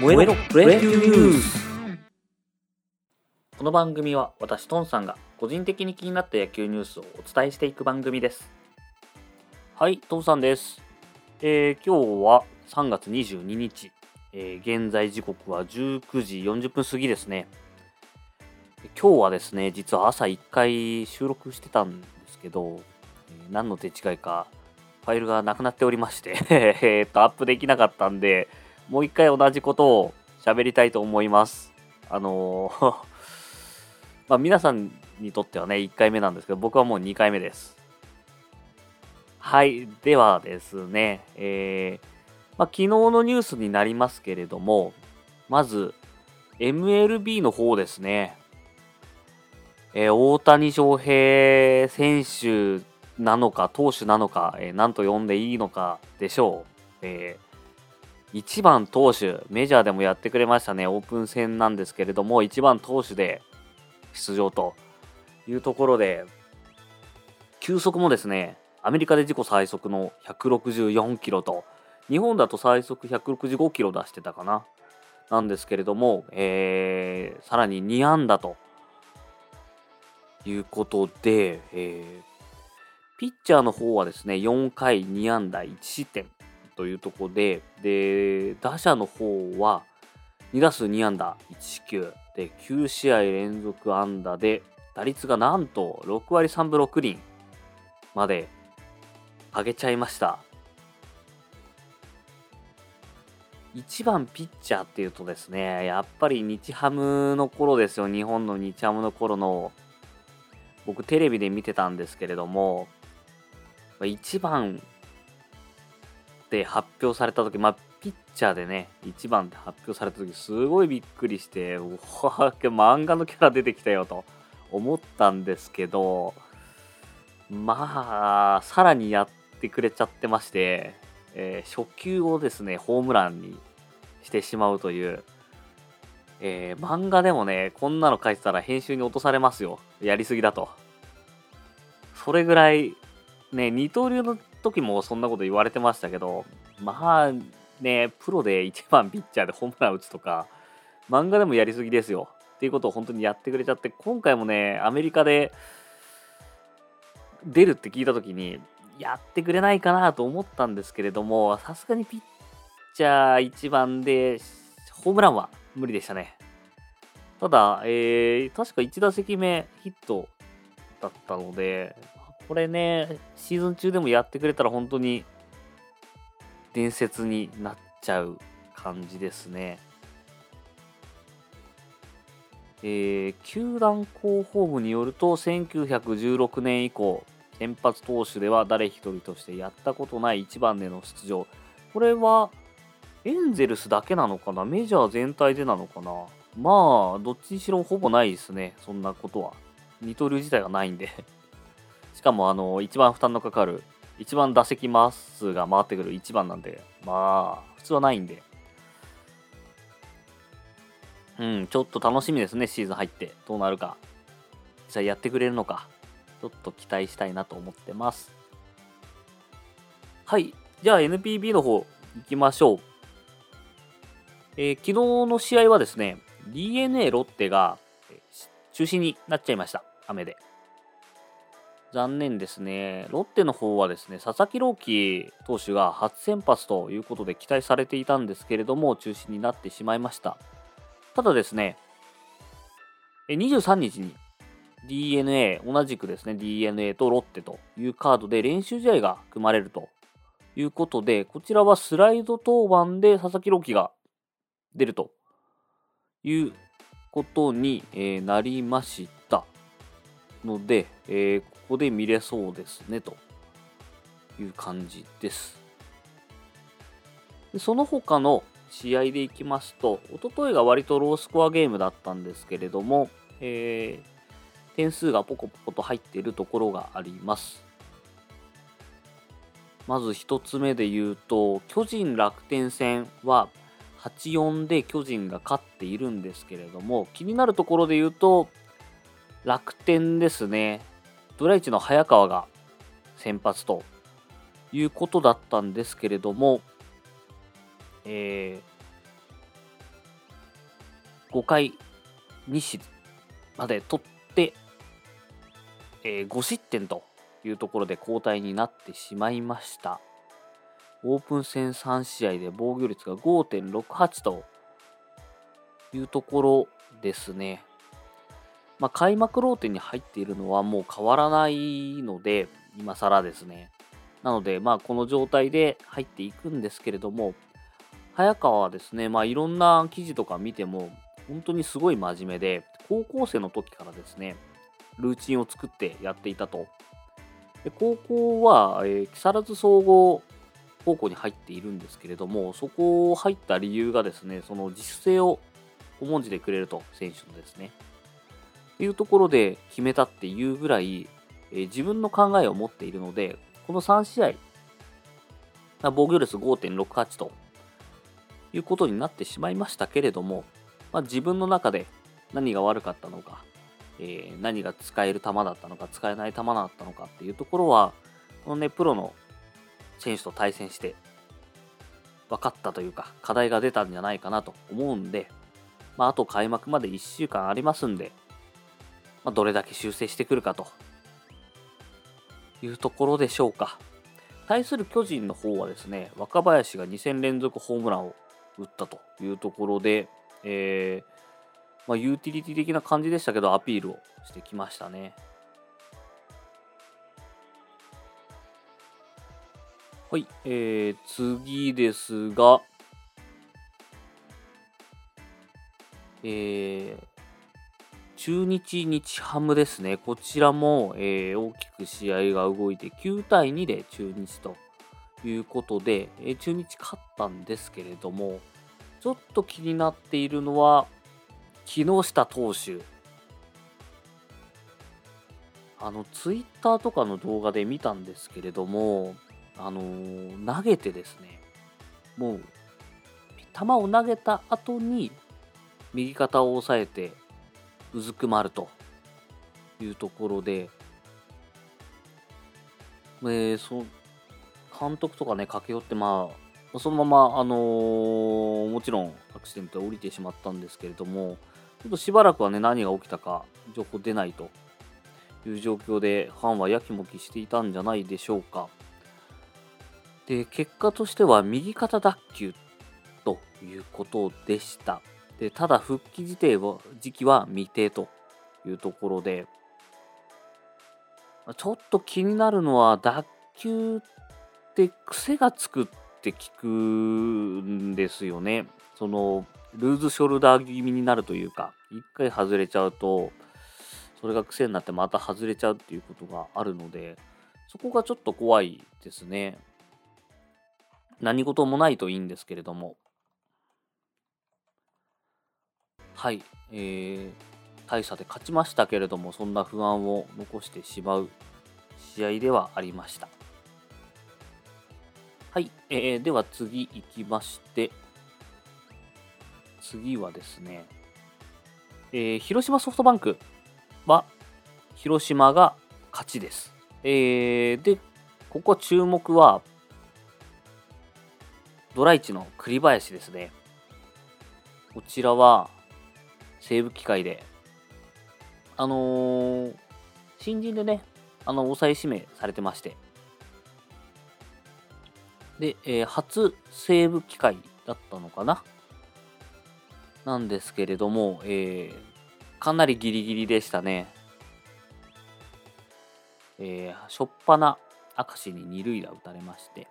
燃えろプレビューニュースこの番組は私トンさんが個人的に気になった野球ニュースをお伝えしていく番組です。はいトンさんです、えー、今日は3月22日、えー、現在時刻は19時40分過ぎですね。今日はですね実は朝1回収録してたんですけど、えー何の手違いかファイルがなくなっておりまして えーっとアップできなかったんでもう一回同じことを喋りたいと思います。あのー まあ皆さんにとってはね、1回目なんですけど、僕はもう2回目です。はい。ではですね、えーまあ、昨日のニュースになりますけれども、まず、MLB の方ですね。えー大谷翔平選手なのか、投手なのか、えー何と呼んでいいのかでしょう。えー1番投手、メジャーでもやってくれましたね、オープン戦なんですけれども、1番投手で出場というところで、球速もですね、アメリカで自己最速の164キロと、日本だと最速165キロ出してたかな。なんですけれども、えーさらに2安打ということで、えーピッチャーの方はですね、4回2安打1失点というところで、で、打者の方は2打数2安打1四球で9試合連続安打で打率がなんと6割3分6厘まで上げちゃいました。1番ピッチャーっていうとですね、やっぱり日ハムの頃ですよ、日本の日ハムの頃の僕テレビで見てたんですけれども、1番で発表された時、まあ、ピッチャーでね、1番で発表された時、すごいびっくりして、うわ漫画のキャラ出てきたよと思ったんですけど、まあ、さらにやってくれちゃってまして、えー初球をですね、ホームランにしてしまうという、えー漫画でもね、こんなの書いてたら編集に落とされますよ。やりすぎだと。それぐらい、ね、二刀流の時もそんなこと言われてましたけど、まあね、プロで1番ピッチャーでホームラン打つとか、漫画でもやりすぎですよ。っていうことを本当にやってくれちゃって、今回もね、アメリカで出るって聞いた時に、やってくれないかなと思ったんですけれども、さすがにピッチャー1番で、ホームランは無理でしたね。ただ、えー、確か1打席目ヒットだったので、これね、シーズン中でもやってくれたら本当に伝説になっちゃう感じですね。えー球団広報部によると1916年以降先発投手では誰一人としてやったことない1番での出場。これはエンゼルスだけなのかな？メジャー全体でなのかな？まあどっちにしろほぼないですね。そんなことは。二刀流自体がないんで。かもあの一番負担のかかる一番打席回数が回ってくる1番なんでまあ普通はないんで。うんちょっと楽しみですねシーズン入って。どうなるか。実際やってくれるのか。ちょっと期待したいなと思ってます。はいじゃあ NPB の方行きましょう。えー昨日の試合はですね DNA ロッテが中止になっちゃいました。雨で。残念ですね。ロッテの方はですね、佐々木朗希投手が初先発ということで期待されていたんですけれども、中止になってしまいました。ただですね、23日に DNA、同じくですね、DNA とロッテというカードで練習試合が組まれるということで、こちらはスライド登板で佐々木朗希が出るということに、なりました。ので、えーここで見れそうですねという感じです。でその他の試合でいきますと、一昨日が割とロースコアゲームだったんですけれども、えー点数がポコポコと入っているところがあります。まず1つ目で言うと、巨人楽天戦は8-4で巨人が勝っているんですけれども、気になるところで言うと、楽天ですね。ドライチの早川が先発ということだったんですけれども、えー5回2失まで取って、えー、5失点というところで交代になってしまいました。オープン戦3試合で防御率が5.68というところですね。まあ、開幕ローテに入っているのはもう変わらないので、今更ですね。なので、まあ、この状態で入っていくんですけれども、早川はですね、まあ、いろんな記事とか見ても、本当にすごい真面目で、高校生の時からですね、ルーチンを作ってやっていたと。で高校は、えー、木更津総合高校に入っているんですけれども、そこを入った理由がですね、その自主性を重んじてくれると、選手のですね。いうところで決めたっていうぐらい、え、自分の考えを持っているので、この3試合、防御率5.68ということになってしまいましたけれども、まあ、自分の中で何が悪かったのか、えー、何が使える球だったのか、使えない球だったのかっていうところは、このね、プロの選手と対戦して分かったというか、課題が出たんじゃないかなと思うんで、まあ、あと開幕まで1週間ありますんで、まあ、どれだけ修正してくるかというところでしょうか。対する巨人の方はですね、若林が2戦連続ホームランを打ったというところで、えー、まあ、ユーティリティ的な感じでしたけど、アピールをしてきましたね。はい、えー、次ですが、えー、中日日ハムですね。こちらも、えー、大きく試合が動いて9対2で中日ということで、えー、中日勝ったんですけれども、ちょっと気になっているのは、木下投手。あの、ツイッターとかの動画で見たんですけれども、あのー、投げてですね、もう、球を投げた後に、右肩を押さえて、うずくまるというところで、えー、そ監督とかね、駆け寄って、まあ、そのまま、あのー、もちろんアクシデントで降りてしまったんですけれども、ちょっとしばらくはね、何が起きたか情報出ないという状況で、ファンはやきもきしていたんじゃないでしょうか。で、結果としては右肩脱臼ということでした。でただ復帰時は時期は未定というところで、ちょっと気になるのは脱臼って癖がつくって聞くんですよね。そのルーズショルダー気味になるというか、一回外れちゃうと、それが癖になってまた外れちゃうっていうことがあるので、そこがちょっと怖いですね。何事もないといいんですけれども。はい、えー、大差で勝ちましたけれども、そんな不安を残してしまう試合ではありました。はい、えー、では次行きまして、次はですね、えー、広島ソフトバンクは、広島が勝ちです。えー、で、ここ注目は、ドライチの栗林ですね。こちらは、西部機械で、あのー、新人でね、あの、抑え指名されてまして、で、えー、初西部機械だったのかな？なんですけれども、えー、かなりギリギリでしたね。えー、しょっぱな明石に二塁打打たれまして、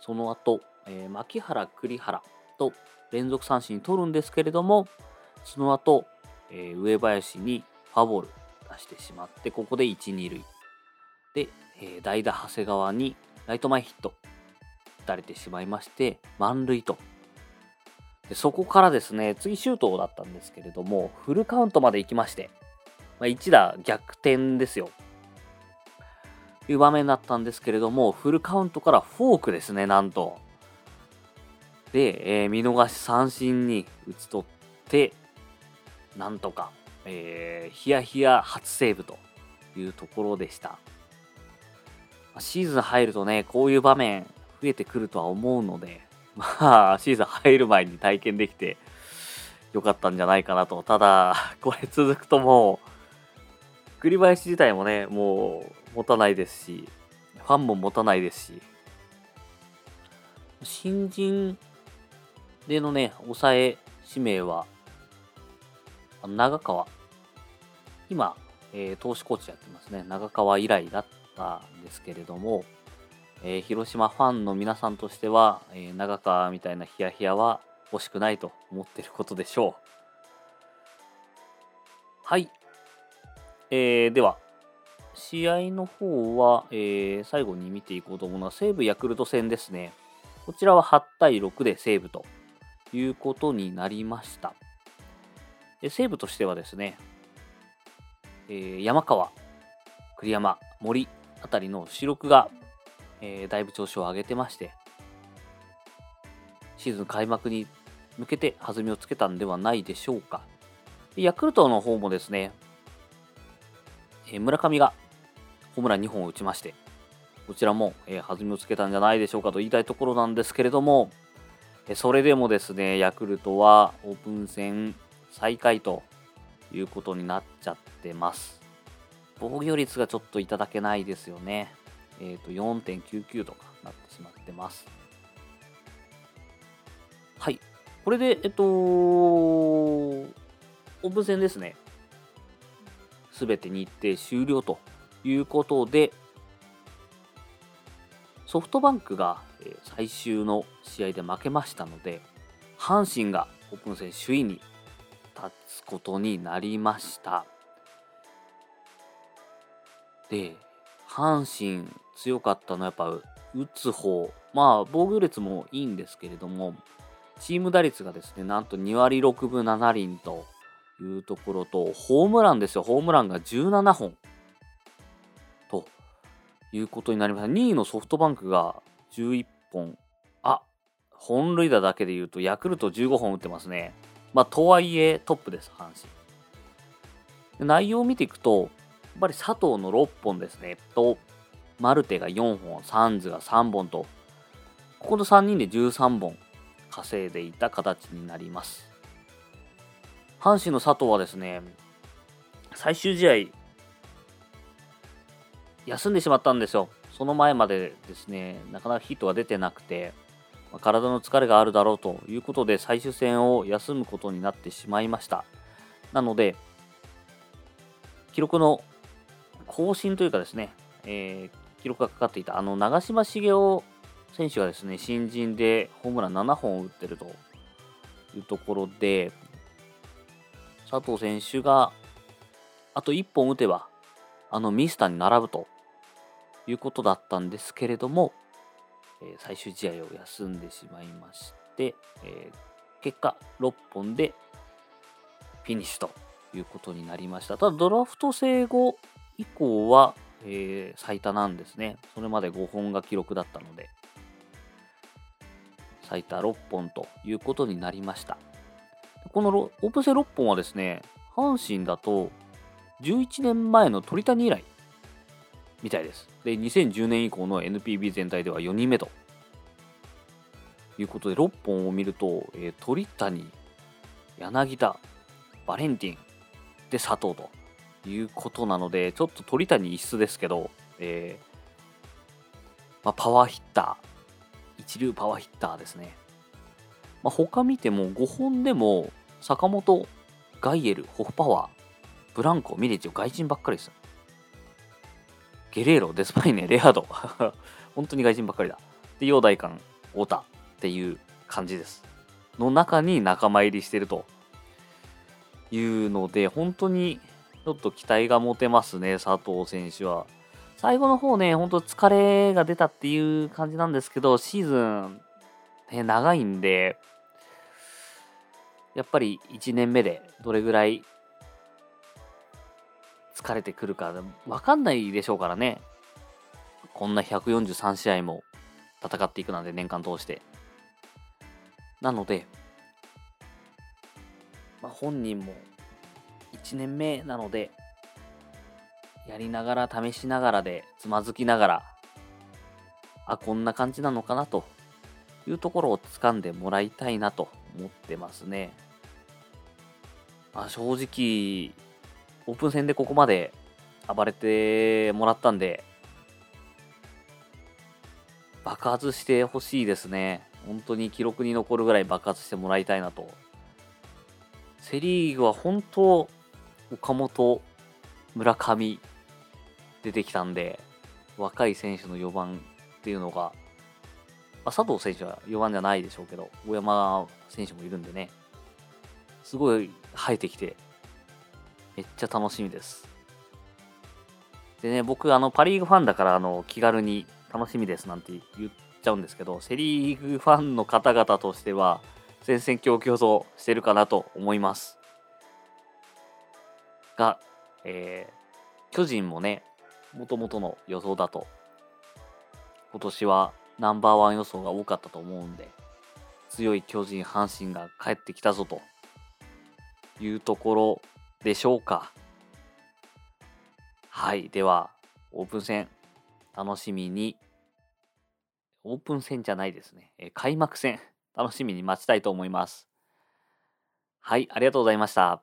その後、えー、牧原、栗原と連続三振取るんですけれども、その後、えー、上林にファボール出してしまって、ここで1、2塁。で、えー、代打長谷川にライト前ヒット打たれてしまいまして、満塁と。でそこからですね、次シュートだったんですけれども、フルカウントまで行きまして、まあ、1打逆転ですよ。という場面だったんですけれども、フルカウントからフォークですね、なんと。で、えー、見逃し三振に打ち取って、なんとか、えー、ヒヤヒヤ初セーブというところでした。シーズン入るとね、こういう場面増えてくるとは思うので、まあ、シーズン入る前に体験できて良かったんじゃないかなと。ただ、これ続くともう、栗林自体もね、もう持たないですし、ファンも持たないですし、新人でのね、抑え指名は、長川。今、えー、投手コーチやってますね。長川以来だったんですけれども、えー、広島ファンの皆さんとしては、えー、長川みたいなヒヤヒヤは欲しくないと思ってることでしょう。はい。えー、では、試合の方は、えー、最後に見ていこうと思うのは西武ヤクルト戦ですね。こちらは8対6で西武ということになりました。西武としてはですね、えー、山川、栗山、森あたりの主力が、えー、だいぶ調子を上げてまして、シーズン開幕に向けて弾みをつけたんではないでしょうか。ヤクルトの方もですね、えー、村上がホームラン2本を打ちまして、こちらも、えー、弾みをつけたんじゃないでしょうかと言いたいところなんですけれども、え、それでもですね、ヤクルトはオープン戦最下位ということになっちゃってます。防御率がちょっといただけないですよね。えっ、ー、と、4.99とかなってしまってます。はい。これで、えっと、オープン戦ですね。すべて日程終了ということで、ソフトバンクが最終の試合で負けましたので、阪神がオープン戦首位に立つことになりました。で、阪神強かったのはやっぱ打つ方、まあ防御率もいいんですけれども、チーム打率がですね、なんと2割6分7厘というところと、ホームランですよ、ホームランが17本ということになりました。2位のソフトバンクが11本。あ、本塁打だけで言うと、ヤクルト15本打ってますね。まあ、とはいえトップです、阪神。内容を見ていくと、やっぱり佐藤の6本ですね、と、マルテが4本、サンズが3本と、ここの3人で13本稼いでいた形になります。阪神の佐藤はですね、最終試合、休んでしまったんですよ。その前までですね、なかなかヒットが出てなくて、体の疲れがあるだろうということで、最終戦を休むことになってしまいました。なので、記録の更新というかですね、えー、記録がかかっていた、あの、長嶋茂雄選手がですね、新人でホームラン7本打ってるというところで、佐藤選手があと1本打てば、あのミスターに並ぶということだったんですけれども、え、最終試合を休んでしまいまして、え、結果6本でフィニッシュということになりました。ただドラフト制後以降は、えー、最多なんですね。それまで5本が記録だったので。最多6本ということになりました。このオープン戦6本はですね、阪神だと11年前の鳥谷以来みたいです。で、2010年以降の NPB 全体では4人目ということで、6本を見ると、えー、鳥谷、柳田、バレンティン、で佐藤ということなので、ちょっと鳥谷一室ですけど、えーまあ、パワーヒッター、一流パワーヒッターですね。まあ、他見ても5本でも坂本、ガイエル、ホフパワー、ブランコ、ミレッジ外人ばっかりです。ゲレーロ、デスパイネ、レアード。本当に外人ばっかりだ。で、陽大館、太田っていう感じです。の中に仲間入りしてるというので、本当にちょっと期待が持てますね、佐藤選手は。最後の方ね、ほんと疲れが出たっていう感じなんですけど、シーズン、ね、長いんで、やっぱり1年目でどれぐらい疲れてくるか、わかんないでしょうからね。こんな143試合も戦っていくなんて年間通して。なので、まあ、本人も1年目なので、やりながら試しながらでつまずきながらあこんな感じなのかなというところを掴んでもらいたいなと思ってますねまあ、正直、オープン戦でここまで暴れてもらったんで、爆発してほしいですね。本当に記録に残るぐらい爆発してもらいたいなと。セ・リーグは本当、岡本、村上出てきたんで、若い選手の4番っていうのが、あ、佐藤選手は4番じゃないでしょうけど、大山選手もいるんでね、すごい生えてきて、めっちゃ楽しみです。でね、僕、あの、パ・リーグファンだから、あの、気軽に楽しみですなんて言っちゃうんですけど、セ・リーグファンの方々としては、戦々恐々としてるかなと思います。が、えー、巨人もね、もともとの予想だと、今年はナンバーワン予想が多かったと思うんで、強い巨人、阪神が帰ってきたぞというところでしょうか？はい。では、オープン戦、楽しみに、オープン戦じゃないですね。え開幕戦、楽しみに待ちたいと思います。はい、ありがとうございました。